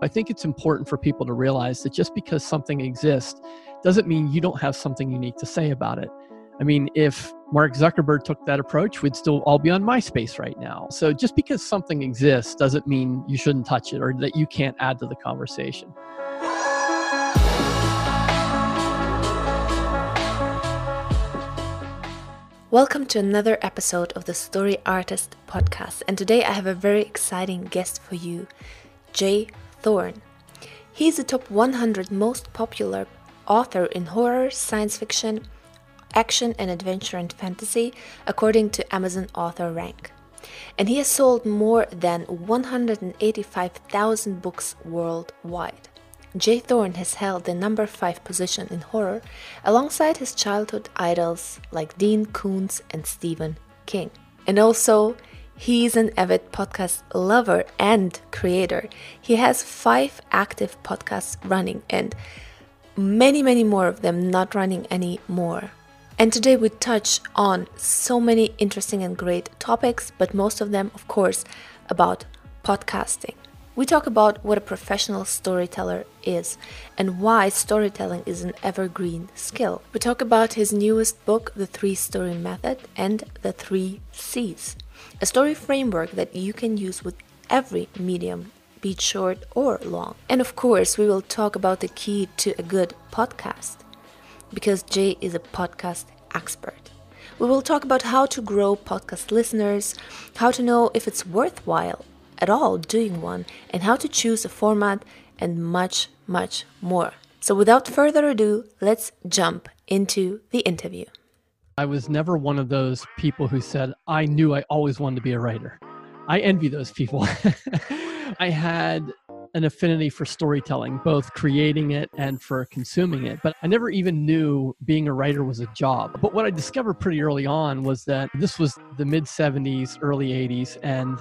I think it's important for people to realize that just because something exists doesn't mean you don't have something unique to say about it. I mean, if Mark Zuckerberg took that approach, we'd still all be on MySpace right now. So just because something exists doesn't mean you shouldn't touch it or that you can't add to the conversation. Welcome to another episode of the Story Artist podcast. And today I have a very exciting guest for you, J. Thorn. is the top 100 most popular author in horror, science fiction, action, and adventure and fantasy, according to Amazon Author Rank. And he has sold more than 185,000 books worldwide. J. Thorn has held the number 5 position in horror alongside his childhood idols like Dean Koontz and Stephen King. And also, he's an avid podcast lover and creator. He has five active podcasts running and many, many more of them not running anymore. And today we touch on so many interesting and great topics, but most of them, of course, about podcasting. We talk about what a professional storyteller is and why storytelling is an evergreen skill. We talk about his newest book, The Three Story Method, and The Three C's, a story framework that you can use with every medium, be it short or long. And of course, we will talk about the key to a good podcast because Jay is a podcast expert. We will talk about how to grow podcast listeners, how to know if it's worthwhile at all doing one, and how to choose a format, and much, much more. So, without further ado, let's jump into the interview. I was never one of those people who said, I knew I always wanted to be a writer. I envy those people. I had an affinity for storytelling, both creating it and for consuming it. But I never even knew being a writer was a job. But what I discovered pretty early on was that this was the mid 70s, early 80s, and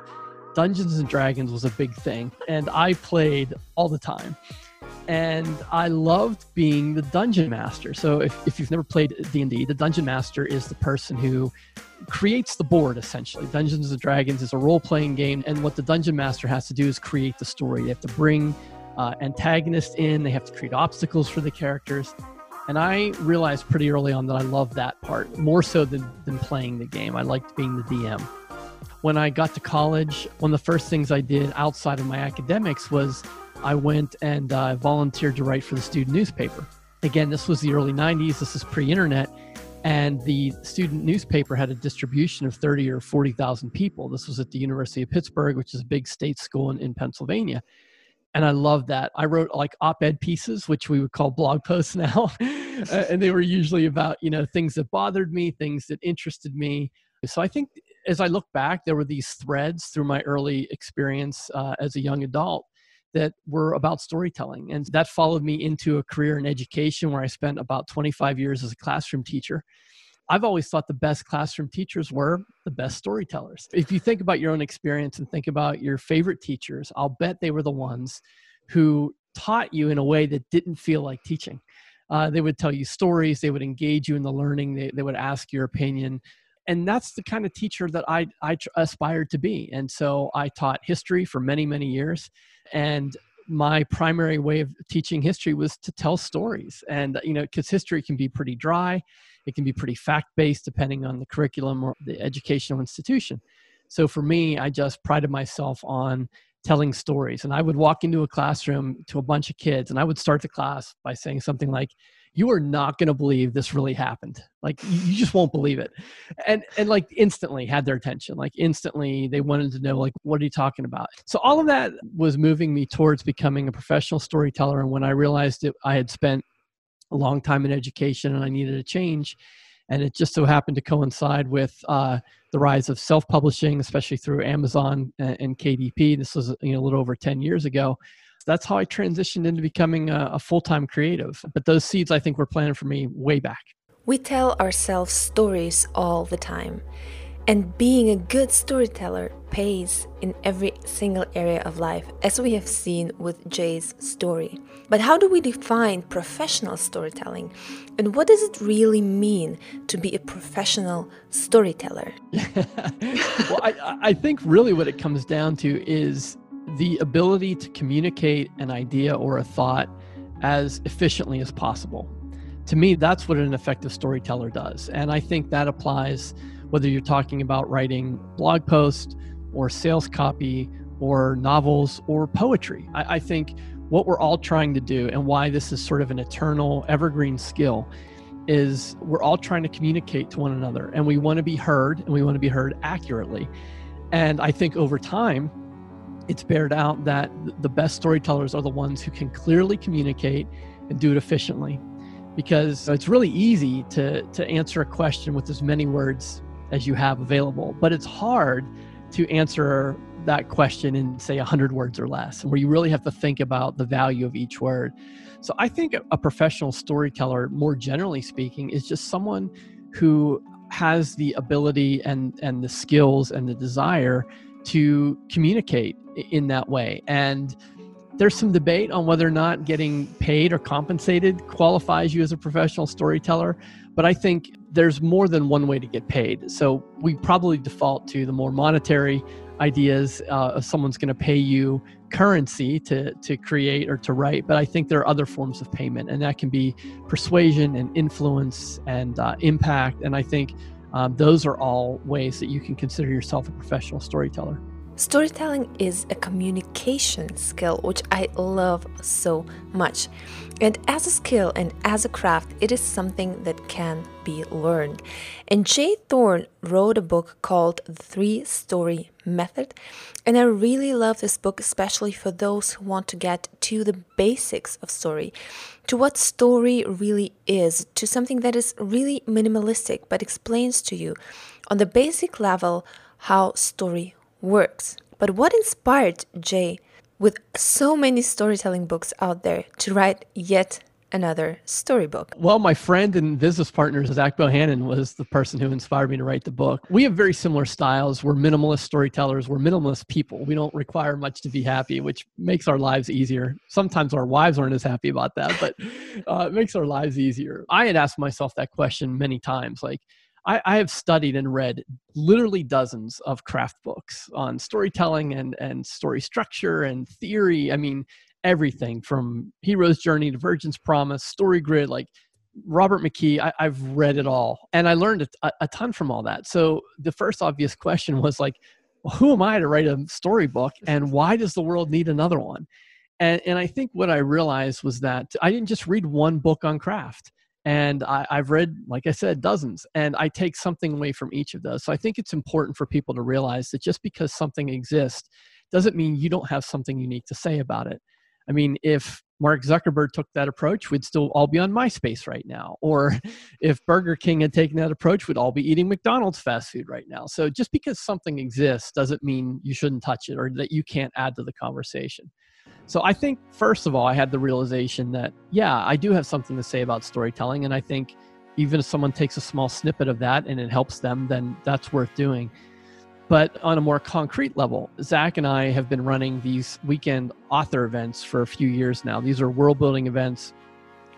Dungeons and Dragons was a big thing, and I played all the time. And I loved being the dungeon master. So if, if you've never played D&D, the dungeon master is the person who creates the board essentially. Dungeons and Dragons is a role-playing game, and what the dungeon master has to do is create the story. They have to bring uh, antagonists in. They have to create obstacles for the characters. And I realized pretty early on that I loved that part more so than, than playing the game. I liked being the DM when I got to college, one of the first things I did outside of my academics was I went and uh, volunteered to write for the student newspaper. Again, this was the early 90s, this is pre internet, and the student newspaper had a distribution of 30 or 40,000 people. This was at the University of Pittsburgh, which is a big state school in, in Pennsylvania. And I loved that. I wrote like op ed pieces, which we would call blog posts now. and they were usually about, you know, things that bothered me, things that interested me. So I think as I look back, there were these threads through my early experience uh, as a young adult that were about storytelling. And that followed me into a career in education where I spent about 25 years as a classroom teacher. I've always thought the best classroom teachers were the best storytellers. If you think about your own experience and think about your favorite teachers, I'll bet they were the ones who taught you in a way that didn't feel like teaching. Uh, they would tell you stories, they would engage you in the learning, they, they would ask your opinion and that's the kind of teacher that I, I aspired to be. And so I taught history for many, many years. And my primary way of teaching history was to tell stories. And, you know, because history can be pretty dry, it can be pretty fact based depending on the curriculum or the educational institution. So for me, I just prided myself on telling stories. And I would walk into a classroom to a bunch of kids and I would start the class by saying something like, you are not going to believe this really happened. Like you just won't believe it. And and like instantly had their attention. Like instantly they wanted to know like what are you talking about? So all of that was moving me towards becoming a professional storyteller. And when i realized that i had spent a long time in education and i needed a change and it just so happened to coincide with uh, the rise of self-publishing especially through amazon and, kdp this was you know a little over 10 years ago that's how I transitioned into becoming a, a full time creative. But those seeds, I think, were planted for me way back. We tell ourselves stories all the time. And being a good storyteller pays in every single area of life, as we have seen with Jay's story. But how do we define professional storytelling? And what does it really mean to be a professional storyteller? well, I, I think really what it comes down to is the ability to communicate an idea or a thought as efficiently as possible. To me, that's what an effective storyteller does. And I think that applies whether you're talking about writing blog posts or sales copy or novels or poetry. I, I think what we're all trying to do and why this is sort of an eternal, evergreen skill is we're all trying to communicate to one another and we want to be heard and we want to be heard accurately. And I think over time, it's bared out that the best storytellers are the ones who can clearly communicate and do it efficiently. Because it's really easy to, to answer a question with as many words as you have available, but it's hard to answer that question in say 100 words or less where you really have to think about the value of each word. So i think a professional storyteller more generally speaking is just someone who has the ability and and the skills and the desire to communicate in that way. And there's some debate on whether or not getting paid or compensated qualifies you as a professional storyteller but i think there's more than one way to get paid. So we probably default to the more monetary ideas uh, someone's going to pay you currency to to create or to write but i think there are other forms of payment and that can be persuasion and influence and uh, impact. And i think um, those are all ways that you can consider yourself a professional storyteller Storytelling is a communication skill, which I love so much. And as a skill and as a craft, it is something that can be learned. And Jay Thorn wrote a book called The Three Story Method. And I really love this book, especially for those who want to get to the basics of story, to what story really is, to something that is really minimalistic but explains to you on the basic level how story works. But what inspired Jay, with so many storytelling books out there, to write yet another storybook? Well, my friend and business partner, Zach Bohannon, was the person who inspired me to write the book. We have very similar styles. We're minimalist storytellers, we're minimalist people. We don't require much to be happy, which makes our lives easier. Sometimes our wives aren't as happy about that, but uh, it makes our lives easier. I had asked myself that question many times like, I, I, have studied and read literally dozens of craft books on storytelling and, and story structure and theory. I mean, everything from Hero's Journey to Virgin's Promise, Story Grid, like Robert McKee. I, have read it all. And I learned a, a ton from all that. So the first obvious question was like, well, who am I to write a storybook and why does the world need another one? And, and I think what I realized was that I didn't just read one book on craft and I, have read like i said dozens and i take something away from each of those so i think it's important for people to realize that just because something exists doesn't mean you don't have something unique to say about it i mean if mark zuckerberg took that approach we'd still all be on myspace right now or if burger king had taken that approach we'd all be eating mcdonald's fast food right now so just because something exists doesn't mean you shouldn't touch it or that you can't add to the conversation so I think, first of all, I had the realization that, yeah, I do have something to say about storytelling. And I think even if someone takes a small snippet of that and it helps them, then that's worth doing. But on a more concrete level, Zach and I have been running these weekend author events for a few years now. These are world building events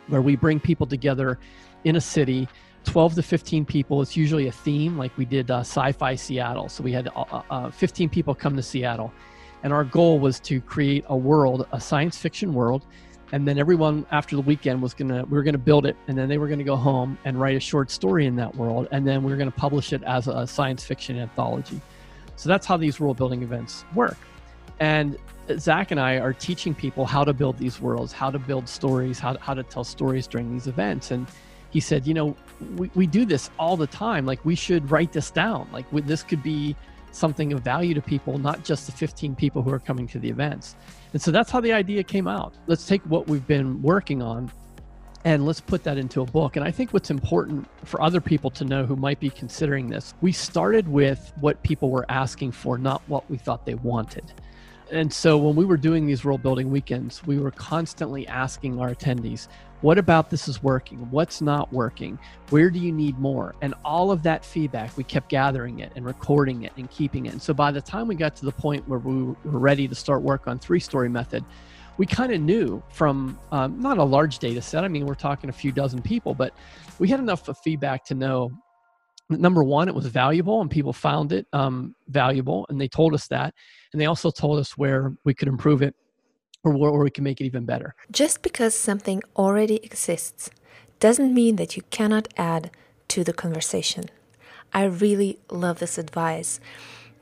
where we bring people together in a city 12 to 15 people. It's usually a theme, like we did uh, Sci Fi Seattle. So we had uh, uh, 15 people come to Seattle and our goal was to create a world, a science fiction world. And then everyone after the weekend was gonna, we were gonna build it, and then they were gonna go home and write a short story in that world, and then we were gonna publish it as a science fiction anthology. So that's how these world building events work. And Zach and I are teaching people how to build these worlds, how to build stories, how to, how to tell stories during these events. And he said, you know, we, we do this all the time. Like we should write this down. Like this could be something of value to people, not just the 15 people who are coming to the events. And so that's how the idea came out. Let's take what we've been working on and let's put that into a book. And I think what's important for other people to know who might be considering this, we started with what people were asking for, not what we thought they wanted. And so when we were doing these world building weekends, we were constantly asking our attendees, what about this is working? What's not working? Where do you need more? And all of that feedback, we kept gathering it and recording it and keeping it. And so by the time we got to the point where we were ready to start work on three story method, we kind of knew from um, not a large data set. I mean, we're talking a few dozen people, but we had enough of feedback to know number one, it was valuable and people found it um, valuable and they told us that. And they also told us where we could improve it or where we can make it even better. Just because something already exists doesn't mean that you cannot add to the conversation. I really love this advice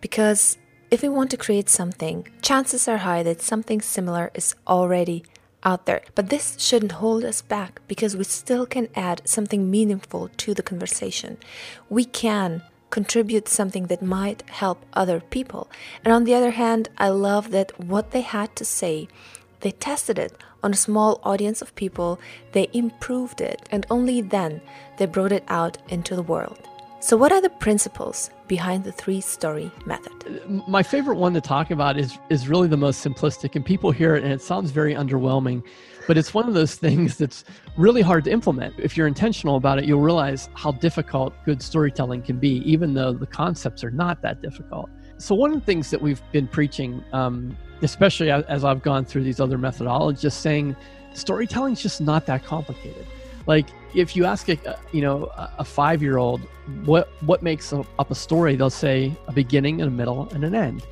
because if we want to create something, chances are high that something similar is already out there. But this shouldn't hold us back because we still can add something meaningful to the conversation. We can contribute something that might help other people. And on the other hand, I love that what they had to say, they tested it on a small audience of people, they improved it, and only then they brought it out into the world. So, what are the principles behind the three story method? My favorite one to talk about is, is really the most simplistic, and people hear it and it sounds very underwhelming, but it's one of those things that's really hard to implement. If you're intentional about it, you'll realize how difficult good storytelling can be, even though the concepts are not that difficult. So, one of the things that we've been preaching, um, especially as I've gone through these other methodologies, saying storytelling is just not that complicated like if you ask a you know a five year old what what makes up a story they'll say a beginning and a middle and an end.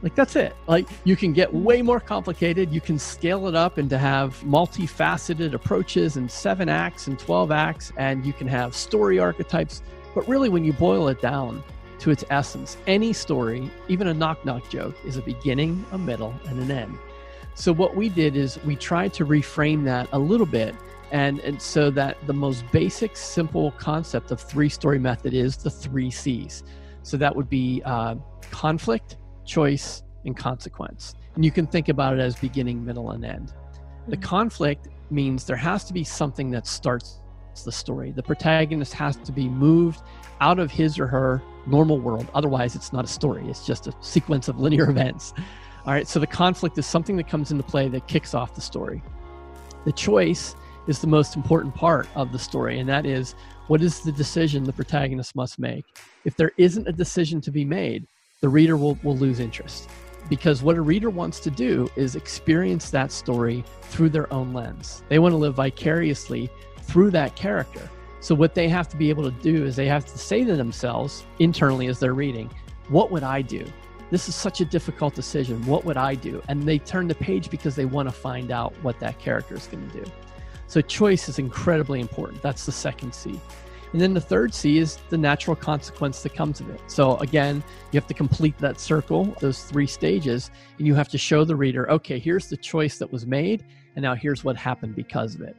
Like that's it. Like you can get way more complicated. You can scale it up and to have multifaceted approaches and seven acts and 12 acts and you can have story archetypes. But really when you boil it down to its essence any story even a knock knock joke is a beginning a middle and an end. So what we did is we tried to reframe that a little bit and, and so that the most basic, simple concept of three story method is the three C's. So that would be uh, conflict, choice, and consequence. And you can think about it as beginning, middle, and end. The mm-hmm. conflict means there has to be something that starts the story. The protagonist has to be moved out of his or her normal world. Otherwise, it's not a story, it's just a sequence of linear events. All right, so the conflict is something that comes into play that kicks off the story. The choice is the most important part of the story, and that is what is the decision the protagonist must make? If there isn't a decision to be made, the reader will, will lose interest. Because what a reader wants to do is experience that story through their own lens. They want to live vicariously through that character. So, what they have to be able to do is they have to say to themselves internally as they're reading, What would I do? This is such a difficult decision. What would I do? And they turn the page because they want to find out what that character is going to do. So choice is incredibly important. That's the second C. And then the third C is the natural consequence that comes of it. So again, you have to complete that circle, those three stages, and you have to show the reader, okay, here's the choice that was made, and now here's what happened because of it.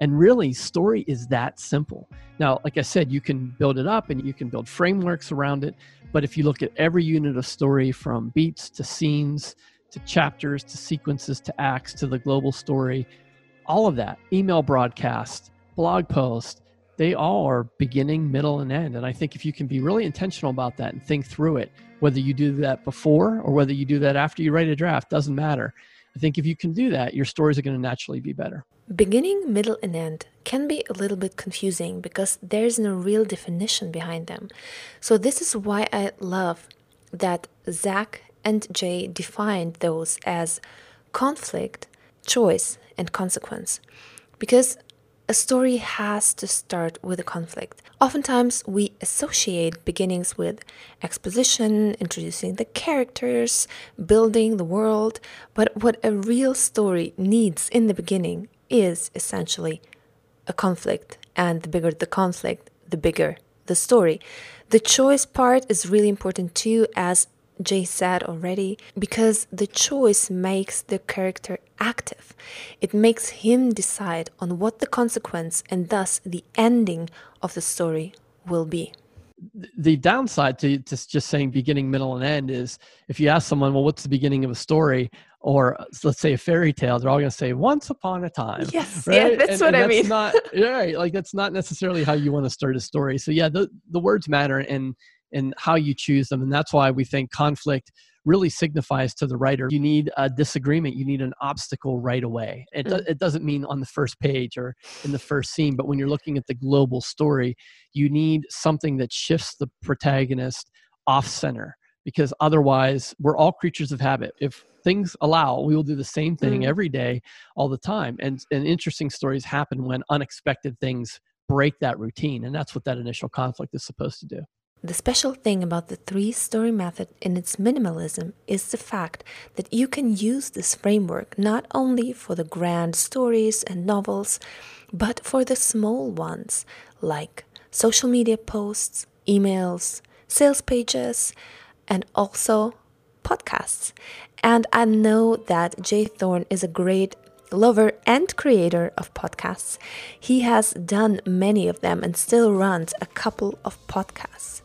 And really, story is that simple. Now, like I said, you can build it up and you can build frameworks around it. But if you look at every unit of story from beats to scenes to chapters to sequences to acts to the global story, all of that email broadcast blog post they all are beginning middle and end. And i think if you can be really intentional about that and think through it whether you do that before or whether you do that after you write a draft doesn't matter. I think if you can do that your stories are going to naturally be better. Beginning middle and end can be a little bit confusing because there's no real definition behind them. So this is why i love that zach and jay defined those as conflict choice and consequence. Because a story has to start with a conflict. Oftentimes, we associate beginnings with exposition, introducing the characters, building the world, but what a real story needs in the beginning is essentially a conflict. And the bigger the conflict, the bigger the story. The choice part is really important too, as Jay said already, because the choice makes the character active. It makes him decide on what the consequence and thus the ending of the story will be. The downside to, to just saying beginning, middle, and end is if you ask someone, well, what's the beginning of a story? Or let's say a fairy tale, they're all going to say once upon a time. Yes, right? yeah, that's and, what and I that's mean. not, right, like that's not necessarily how you want to start a story. So yeah, the, the words matter, and and how you choose them. And that's why we think conflict really signifies to the writer you need a disagreement, you need an obstacle right away. It, do, mm. it doesn't mean on the first page or in the first scene, but when you're looking at the global story, you need something that shifts the protagonist off center because otherwise we're all creatures of habit. If things allow, we will do the same thing mm. every day, all the time. And, and interesting stories happen when unexpected things break that routine. And that's what that initial conflict is supposed to do. The special thing about the three story method in its minimalism is the fact that you can use this framework not only for the grand stories and novels, but for the small ones like social media posts, emails, sales pages, and also podcasts. And I know that Jay Thorn is a great lover and creator of podcasts. He has done many of them and still runs a couple of podcasts.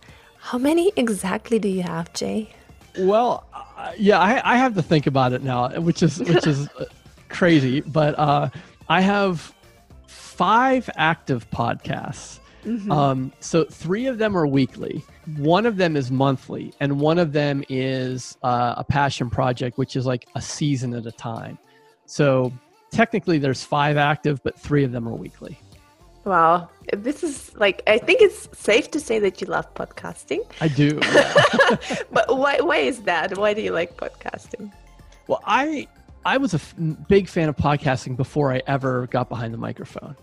How many exactly do you have, Jay? Well, uh, yeah, I, I, have to think about it now, which is which is crazy. But uh, I have five active podcasts. Mm-hmm. Um, so three of them are weekly. One of them is monthly, and one of them is uh, a passion project, which is like a season at a time. So technically, there's five active, but three of them are weekly. Wow. This is like I think it's safe to say that you love podcasting. I do. Yeah. but why why is that? Why do you like podcasting? Well, I I was a f- big fan of podcasting before I ever got behind the microphone.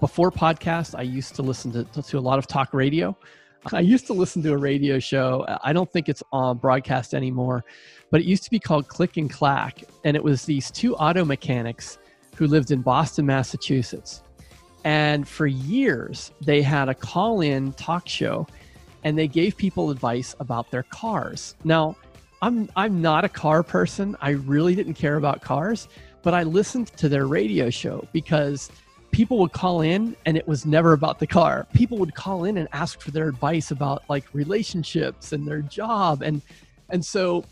Before podcast, I used to listen to, to a lot of talk radio. I used to listen to a radio show. I don't think it's on broadcast anymore, but it used to be called Click and Clack. And it was these two auto mechanics who lived in Boston, Massachusetts. And for years, they had a call in talk show and they gave people advice about their cars. Now, I'm, I'm not a car person. I really didn't care about cars, but I listened to their radio show because people would call in and it was never about the car. People would call in and ask for their advice about like relationships and their job. And, and so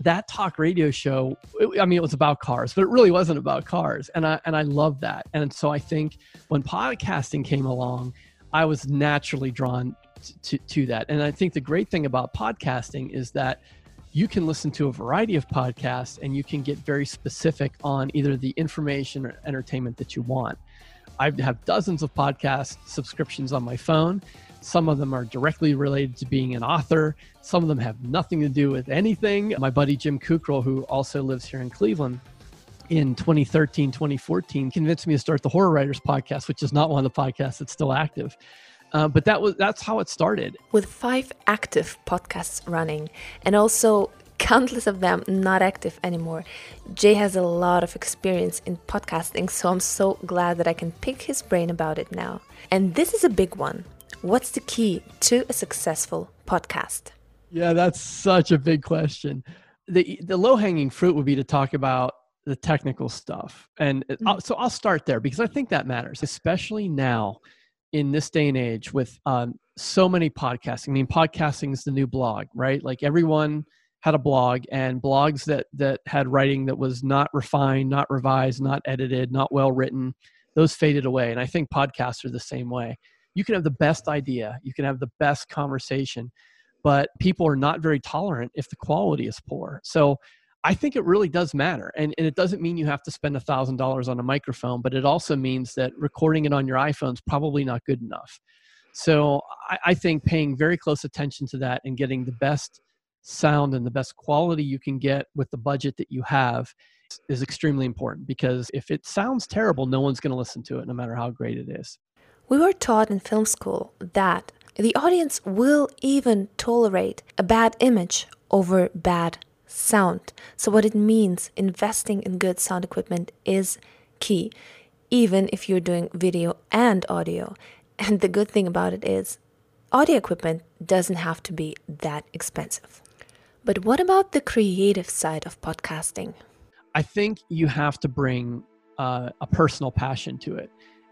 that talk radio show i mean it was about cars but it really wasn't about cars. And i and i love that. And so i think when podcasting came along i was naturally drawn to, to that. And i think the great thing about podcasting is that you can listen to a variety of podcasts and you can get very specific on either the information or entertainment that you want. I have dozens of podcast subscriptions on my phone some of them are directly related to being an author. Some of them have nothing to do with anything. My buddy Jim Kukral, who also lives here in Cleveland, in 2013, 2014, convinced me to start the Horror Writers podcast, which is not one of the podcasts that's still active. Uh, but that was that's how it started. With five active podcasts running, and also countless of them not active anymore. Jay has a lot of experience in podcasting, so I'm so glad that I can pick his brain about it now. And this is a big one What's the key to a successful podcast? Yeah, that's such a big question. The the low hanging fruit would be to talk about the technical stuff. And mm-hmm. so I'll start there because I think that matters, especially now in this day and age with um, so many podcasting. I mean, podcasting is the new blog, right? Like everyone had a blog and blogs that that had writing that was not refined, not revised, not edited, not well written, those faded away. And I think podcasts are the same way you can have the best idea, you can have the best conversation, but people are not very tolerant if the quality is poor. So I think it really does matter. And, and it doesn't mean you have to spend $1,000 on a microphone, but it also means that recording it on your iPhone is probably not good enough. So I, I think paying very close attention to that and getting the best sound and the best quality you can get with the budget that you have is extremely important because if it sounds terrible, no one's going to listen to it no matter how great it is. We were taught in film school that the audience will even tolerate a bad image over bad sound. So, what it means investing in good sound equipment is key, even if you're doing video and audio. And the good thing about it is, audio equipment doesn't have to be that expensive. But what about the creative side of podcasting? I think you have to bring uh, a personal passion to it.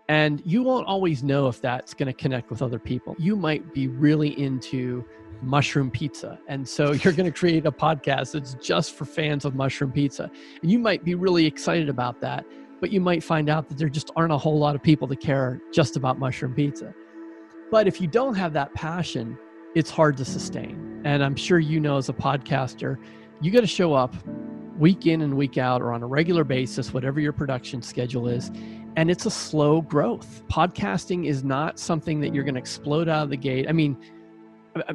And you won't always know if that's going to connect with other people. You might be really into mushroom pizza. And so you're going to create a podcast that's just for fans of mushroom pizza. And you might be really excited about that, but you might find out that there just aren't a whole lot of people that care just about mushroom pizza. But if you don't have that passion, it's hard to sustain. And I'm sure you know as a podcaster, you got to show up week in and week out or on a regular basis, whatever your production schedule is and it's a slow growth. Podcasting is not something that you're going to explode out of the gate. I mean,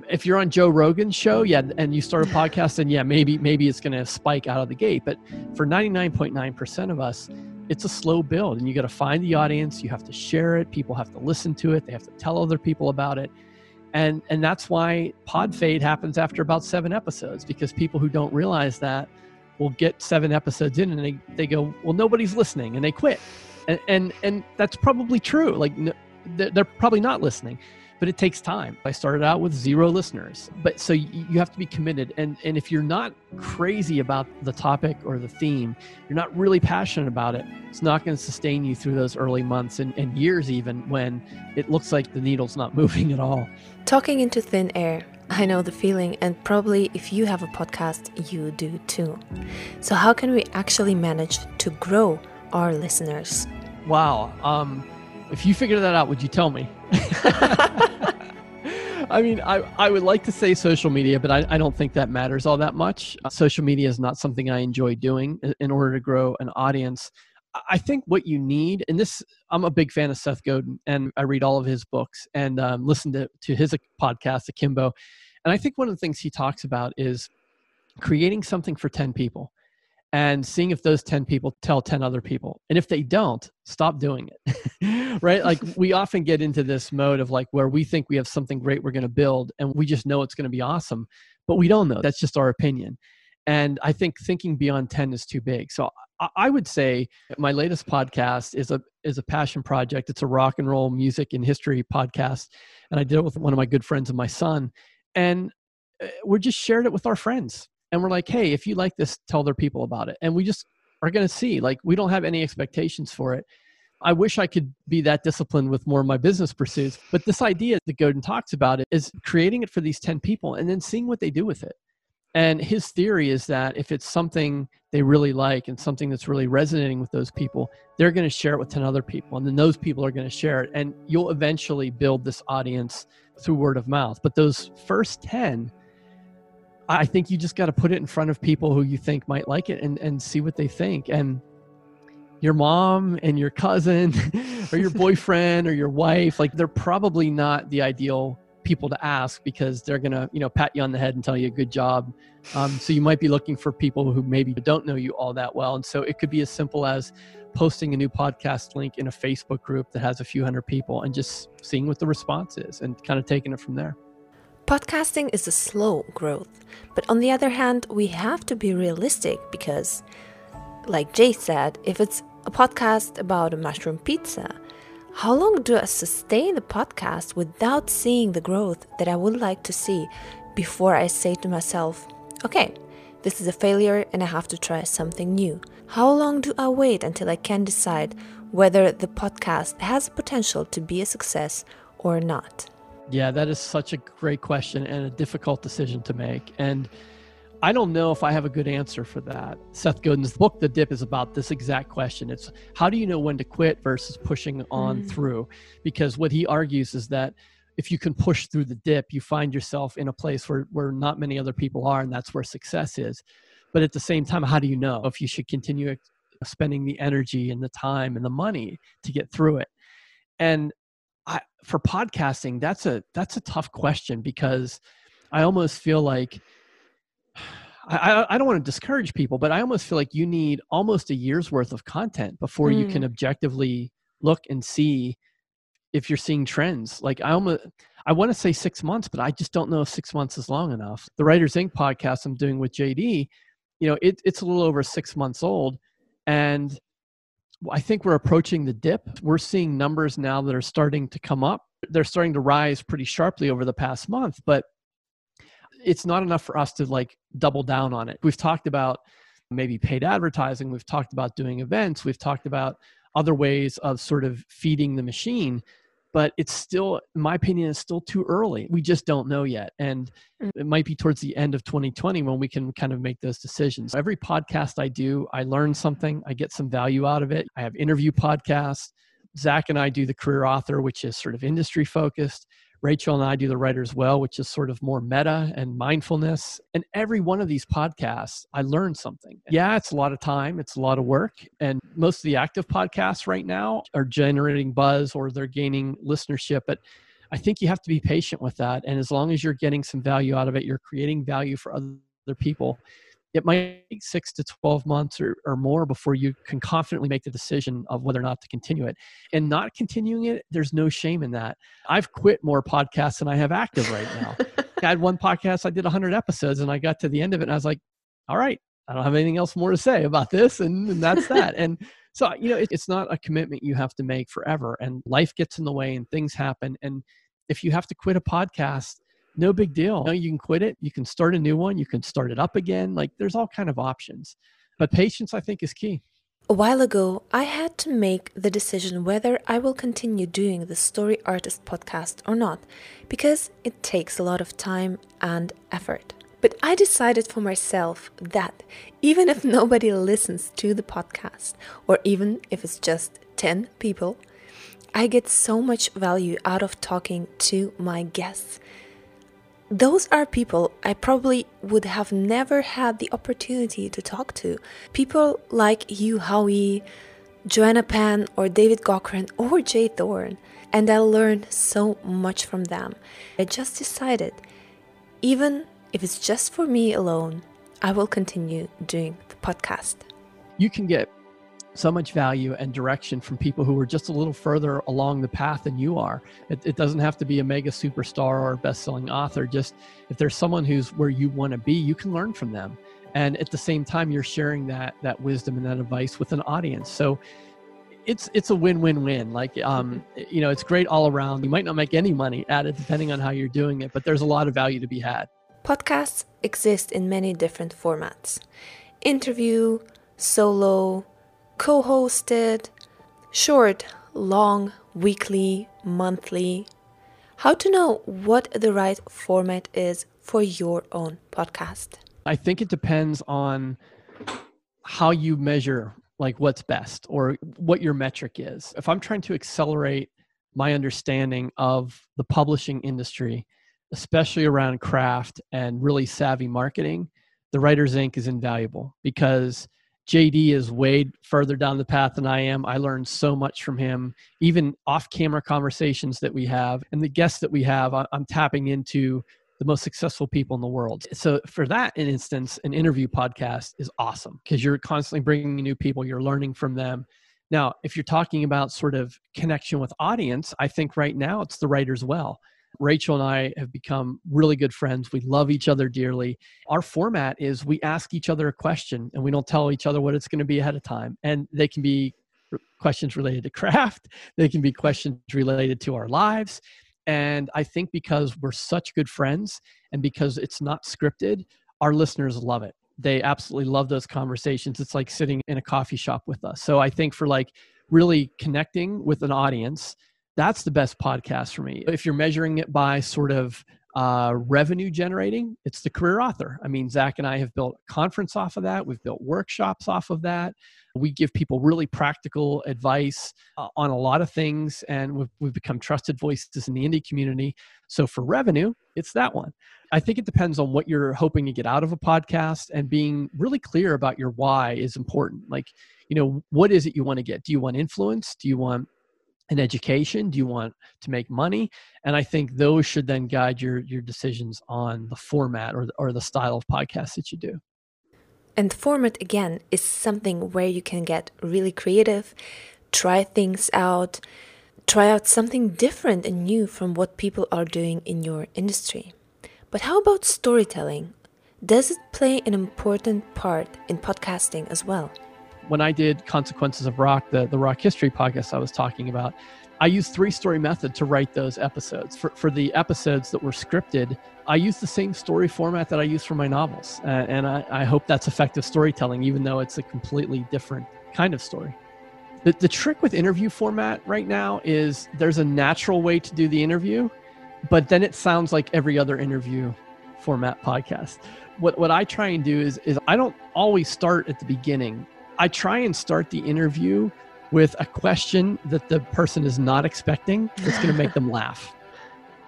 if you're on Joe Rogan's show, yeah, and you start a podcast, and yeah, maybe maybe it's going to spike out of the gate. But for 99.9% of us, it's a slow build and you got to find the audience you have to share it people have to listen to it they have to tell other people about it and and that's why pod fade happens after about seven episodes because people who don't realize that will get seven episodes in and they, they go well nobody's listening and they quit and and, and that's probably true like they're probably not listening but it takes time. I started out with zero listeners, but so you have to be committed. And and if you're not crazy about the topic or the theme, you're not really passionate about it. It's not going to sustain you through those early months and, and years, even when it looks like the needle's not moving at all. Talking into thin air. I know the feeling, and probably if you have a podcast, you do too. So, how can we actually manage to grow our listeners? Wow. Um, if you figured that out, would you tell me? I mean, I, I would like to say social media, but I, I don't think that matters all that much. Uh, social media is not something I enjoy doing in order to grow an audience. I think what you need, and this, I'm a big fan of Seth Godin, and I read all of his books and um, listen to, to his podcast, Akimbo. And I think one of the things he talks about is creating something for 10 people and seeing if those 10 people tell 10 other people. And if they don't, stop doing it. right? Like we often get into this mode of like where we think we have something great we're going to build and we just know it's going to be awesome, but we don't know. That's just our opinion. And I think thinking beyond 10 is too big. So I would say my latest podcast is a is a passion project. It's a rock and roll music and history podcast, and I did it with one of my good friends and my son, and uh, we're just shared it with our friends and we're like, hey, if you like this, tell other people about it. And we just are going to see. Like, we don't have any expectations for it. I wish I could be that disciplined with more of my business pursuits. But this idea that Godin talks about it is creating it for these 10 people and then seeing what they do with it. And his theory is that if it's something they really like and something that's really resonating with those people, they're going to share it with 10 other people. And then those people are going to share it. And you'll eventually build this audience through word of mouth. But those first 10 I think you just got to put it in front of people who you think might like it and, and see what they think. And your mom and your cousin or your boyfriend or your wife, like they're probably not the ideal people to ask because they're going to, you know, pat you on the head and tell you a good job. Um, so you might be looking for people who maybe don't know you all that well. And so it could be as simple as posting a new podcast link in a Facebook group that has a few hundred people and just seeing what the response is and kind of taking it from there. Podcasting is a slow growth, but on the other hand, we have to be realistic because, like Jay said, if it's a podcast about a mushroom pizza, how long do I sustain the podcast without seeing the growth that I would like to see before I say to myself, okay, this is a failure and I have to try something new? How long do I wait until I can decide whether the podcast has potential to be a success or not? Yeah, that is such a great question and a difficult decision to make. And I don't know if I have a good answer for that. Seth Godin's book, The Dip, is about this exact question. It's how do you know when to quit versus pushing on mm. through? Because what he argues is that if you can push through the dip, you find yourself in a place where, where not many other people are, and that's where success is. But at the same time, how do you know if you should continue spending the energy and the time and the money to get through it? And I, for podcasting, that's a that's a tough question because I almost feel like I, I don't want to discourage people, but I almost feel like you need almost a year's worth of content before mm. you can mm. objectively look and see if you're seeing trends. Like I almost I want to say six months, but I just don't know if six months is long enough. The Writers Ink podcast I'm doing with JD, you know, it, it's a little over six months old, and I think we're approaching the dip. We're seeing numbers now that are starting to come up. They're starting to rise pretty sharply over the past month, but it's not enough for us to like double down on it. We've talked about maybe paid advertising, we've talked about doing events, we've talked about other ways of sort of feeding the machine but it's still in my opinion is still too early. We just don't know yet and mm. it might be towards the end of 2020 when we can kind of make those decisions. Every podcast i do i learn something i get some value out of it. I have interview podcasts. Zach and i do the career author which is sort of industry focused Rachel and I do the Writer's Well, which is sort of more meta and mindfulness. And every one of these podcasts, I learned something. Yeah, it's a lot of time, it's a lot of work. And most of the active podcasts right now are generating buzz or they're gaining listenership. But I think you have to be patient with that. And as long as you're getting some value out of it, you're creating value for other people. It might take six to 12 months or, or more before you can confidently make the decision of whether or not to continue it. And not continuing it, there's no shame in that. I've quit more podcasts than I have active right now. I had one podcast, I did 100 episodes, and I got to the end of it, and I was like, all right, I don't have anything else more to say about this, and, and that's that. and so, you know, it, it's not a commitment you have to make forever, and life gets in the way, and things happen. And if you have to quit a podcast, no big deal. You, you can quit it, you can start a new one, you can start it up again. Like there's all kind of options. But patience, I think, is key. A while ago, I had to make the decision whether I will continue doing the Story Artist podcast or not, because it takes a lot of time and effort. But I decided for myself that even if nobody listens to the podcast, or even if it's just 10 people, I get so much value out of talking to my guests those are people I probably would have never had the opportunity to talk to. People like Hugh Howey, Joanna Penn, or David Gaughran, or Jay Thorn. And I learned so much from them. I just decided, even if it's just for me alone, I will continue doing the podcast. You can get so much value and direction from people who are just a little further along the path than you are. It, it doesn't have to be a mega superstar or best-selling author. Just if there's someone who's where you want to be, you can learn from them. And at the same time, you're sharing that that wisdom and that advice with an audience. So it's it's a win-win-win. Like um, you know, it's great all around. You might not make any money at it, depending on how you're doing it, but there's a lot of value to be had. Podcasts exist in many different formats: interview, solo co hosted, short, long, weekly, monthly. How to know what the right format is for your own podcast? I think it depends on how you measure like what's best or what your metric is. If I'm trying to accelerate my understanding of the publishing industry, especially around craft and really savvy marketing, the Writers Ink is invaluable because JD is way further down the path than I am. I learned so much from him, even off camera conversations that we have and the guests that we have. I'm tapping into the most successful people in the world. So, for that instance, an interview podcast is awesome because you're constantly bringing new people, you're learning from them. Now, if you're talking about sort of connection with audience, I think right now it's the writers well. Rachel and I have become really good friends. We love each other dearly. Our format is we ask each other a question and we don't tell each other what it's going to be ahead of time. And they can be questions related to craft, they can be questions related to our lives. And I think because we're such good friends and because it's not scripted, our listeners love it. They absolutely love those conversations. It's like sitting in a coffee shop with us. So I think for like really connecting with an audience that's the best podcast for me. If you're measuring it by sort of uh, revenue generating, it's the career author. I mean, Zach and I have built a conference off of that. We've built workshops off of that. We give people really practical advice uh, on a lot of things, and we've, we've become trusted voices in the indie community. So for revenue, it's that one. I think it depends on what you're hoping to get out of a podcast, and being really clear about your why is important. Like, you know, what is it you want to get? Do you want influence? Do you want an education? Do you want to make money? And I think those should then guide your your decisions on the format or the, or the style of podcast that you do. And format again is something where you can get really creative, try things out, try out something different and new from what people are doing in your industry. But how about storytelling? Does it play an important part in podcasting as well? When I did Consequences of Rock, the, the rock history podcast I was talking about, I used three story method to write those episodes. For, for the episodes that were scripted, I used the same story format that I use for my novels. Uh, and I, I hope that's effective storytelling, even though it's a completely different kind of story. The, the trick with interview format right now is there's a natural way to do the interview, but then it sounds like every other interview format podcast. What, what I try and do is, is I don't always start at the beginning. I try and start the interview with a question that the person is not expecting that's going to make them laugh.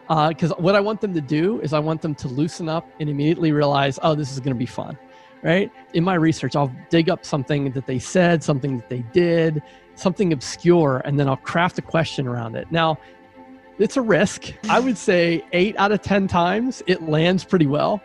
Because uh, what I want them to do is I want them to loosen up and immediately realize, oh, this is going to be fun, right? In my research, I'll dig up something that they said, something that they did, something obscure, and then I'll craft a question around it. Now, it's a risk. I would say eight out of 10 times it lands pretty well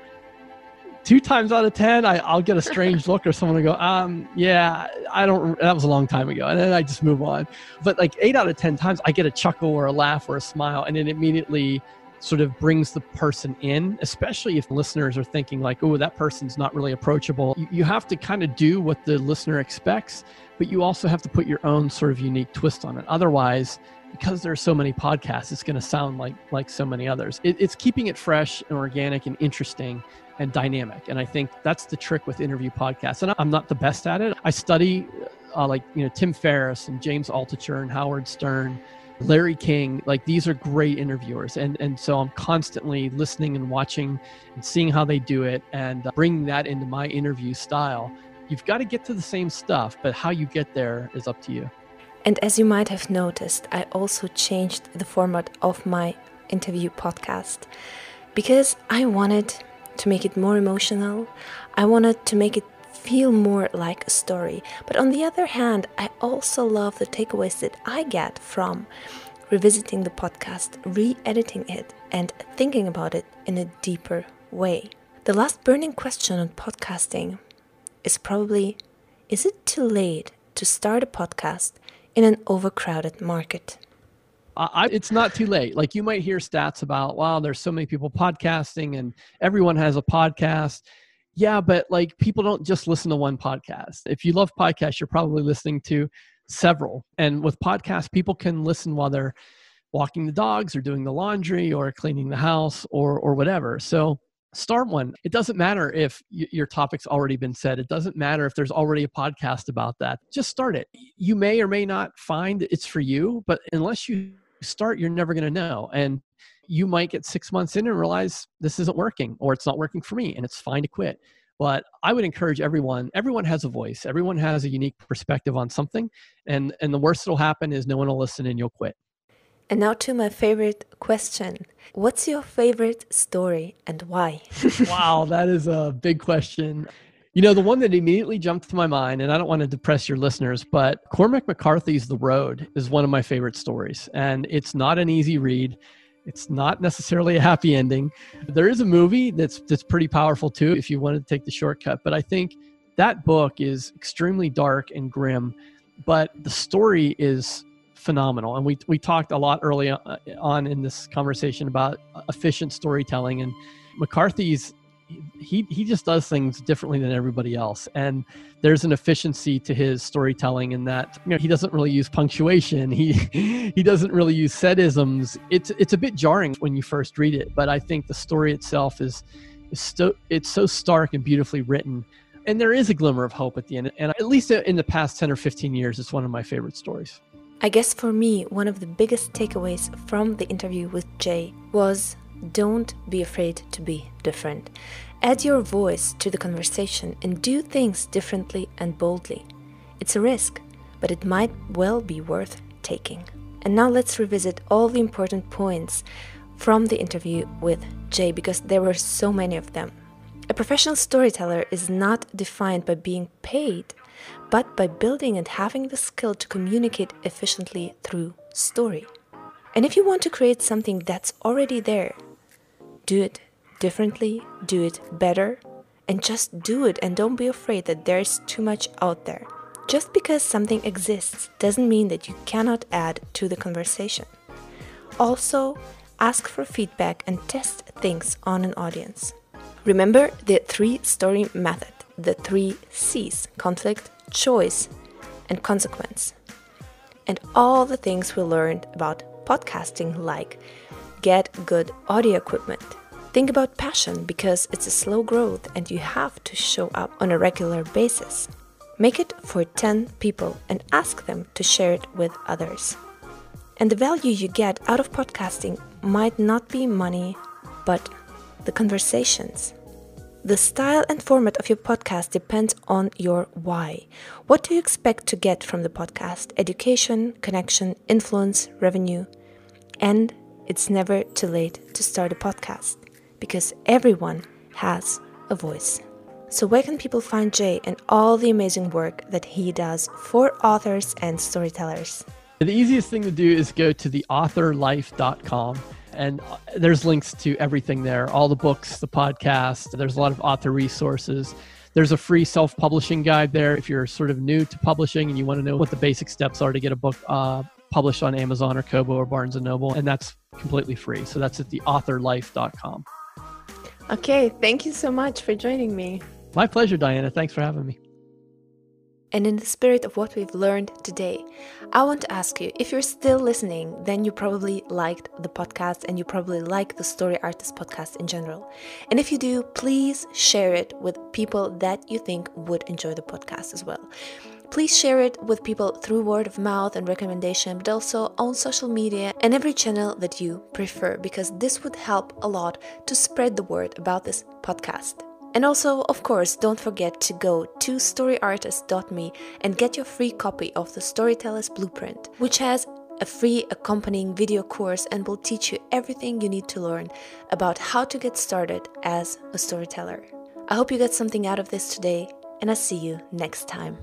two times out of ten, I, I'll get a strange look or someone will go, um, yeah, I don't. That was a long time ago, and then I just move on. But like eight out of ten times, I get a chuckle or a laugh or a smile, and it immediately sort of brings the person in, especially if listeners are thinking like, oh, that person's not really approachable. You, you have to kind of do what the listener expects, but you also have to put your own sort of unique twist on it. Otherwise, because there are so many podcasts, it's going to sound like like so many others. It, it's keeping it fresh and organic and interesting and dynamic. And I think that's the trick with interview podcasts. And I'm not the best at it. I study uh, like you know Tim Ferriss and James Altucher and Howard Stern, Larry King. Like these are great interviewers, and and so I'm constantly listening and watching and seeing how they do it and uh, bringing that into my interview style. You've got to get to the same stuff, but how you get there is up to you. And as you might have noticed, I also changed the format of my interview podcast because I wanted to make it more emotional. I wanted to make it feel more like a story. But on the other hand, I also love the takeaways that I get from revisiting the podcast, re editing it, and thinking about it in a deeper way. The last burning question on podcasting is probably Is it too late to start a podcast in an overcrowded market? I, it's not too late. Like you might hear stats about, wow, there's so many people podcasting and everyone has a podcast. Yeah, but like people don't just listen to one podcast. If you love podcasts, you're probably listening to several. And with podcasts, people can listen while they're walking the dogs or doing the laundry or cleaning the house or or whatever. So start one. It doesn't matter if y- your topic's already been said. It doesn't matter if there's already a podcast about that. Just start it. You may or may not find it's for you, but unless you start, you're never going to know. And you might get six months in and realize this isn't working or it's not working for me and it's fine to quit. But I would encourage everyone, everyone has a voice, everyone has a unique perspective on something. And, and the worst that'll happen is no one will listen and you'll quit. And now to my favorite question. What's your favorite story and why? wow, that is a big question. You know, the one that immediately jumped to my mind, and I don't want to depress your listeners, but Cormac McCarthy's The Road is one of my favorite stories. And it's not an easy read. It's not necessarily a happy ending. There is a movie that's that's pretty powerful too if you wanted to take the shortcut, but I think that book is extremely dark and grim, but the story is phenomenal. And we we talked a lot early uh, on in this conversation about efficient storytelling and McCarthy's he he just does things differently than everybody else. And there's an efficiency to his storytelling in that you know he doesn't really use punctuation. He he doesn't really use setisms. It's it's a bit jarring when you first read it but i think the story itself is is so it's so stark and beautifully written. And there is a glimmer of hope at the end. And at least in the past 10 or 15 years it's one of my favorite stories. I guess for me one of the biggest takeaways from the interview with jay was don't be afraid to be different. Add your voice to the conversation and do things differently and boldly. It's a risk, but it might well be worth taking. And now let's revisit all the important points from the interview with Jay because there were so many of them. A professional storyteller is not defined by being paid, but by building and having the skill to communicate efficiently through story. And if you want to create something that's already there, do it differently, do it better, and just do it and don't be afraid that there's too much out there. Just because something exists doesn't mean that you cannot add to the conversation. Also, ask for feedback and test things on an audience. Remember the three story method, the three C's conflict, choice, and consequence. And all the things we learned about podcasting, like get good audio equipment. Think about passion because it's a slow growth and you have to show up on a regular basis. Make it for 10 people and ask them to share it with others. And the value you get out of podcasting might not be money, but the conversations. The style and format of your podcast depends on your why. What do you expect to get from the podcast? Education, connection, influence, revenue, and it's never too late to start a podcast because everyone has a voice. So, where can people find Jay and all the amazing work that he does for authors and storytellers? The easiest thing to do is go to theauthorlife.com And uh, there's links to everything there all the books, the podcast. There's a lot of author resources. There's a free self publishing guide there if you're sort of new to publishing and you want to know what the basic steps are to get a book uh, published on Amazon or Kobo or Barnes and Noble. And that's completely free. So that's at theauthorlife.com. Okay. Thank you so much for joining me. My pleasure, Diana. Thanks for having me. And in the spirit of what we've learned today, I want to ask you if you're still listening, then you probably liked the podcast and you probably like the Story Artist podcast in general. And if you do, please share it with people that you think would enjoy the podcast as well. Please share it with people through word of mouth and recommendation, but also on social media and every channel that you prefer, because this would help a lot to spread the word about this podcast. And also, of course, don't forget to go to storyartist.me and get your free copy of the Storyteller's Blueprint, which has a free accompanying video course and will teach you everything you need to learn about how to get started as a storyteller. I hope you got something out of this today, and I'll see you next time.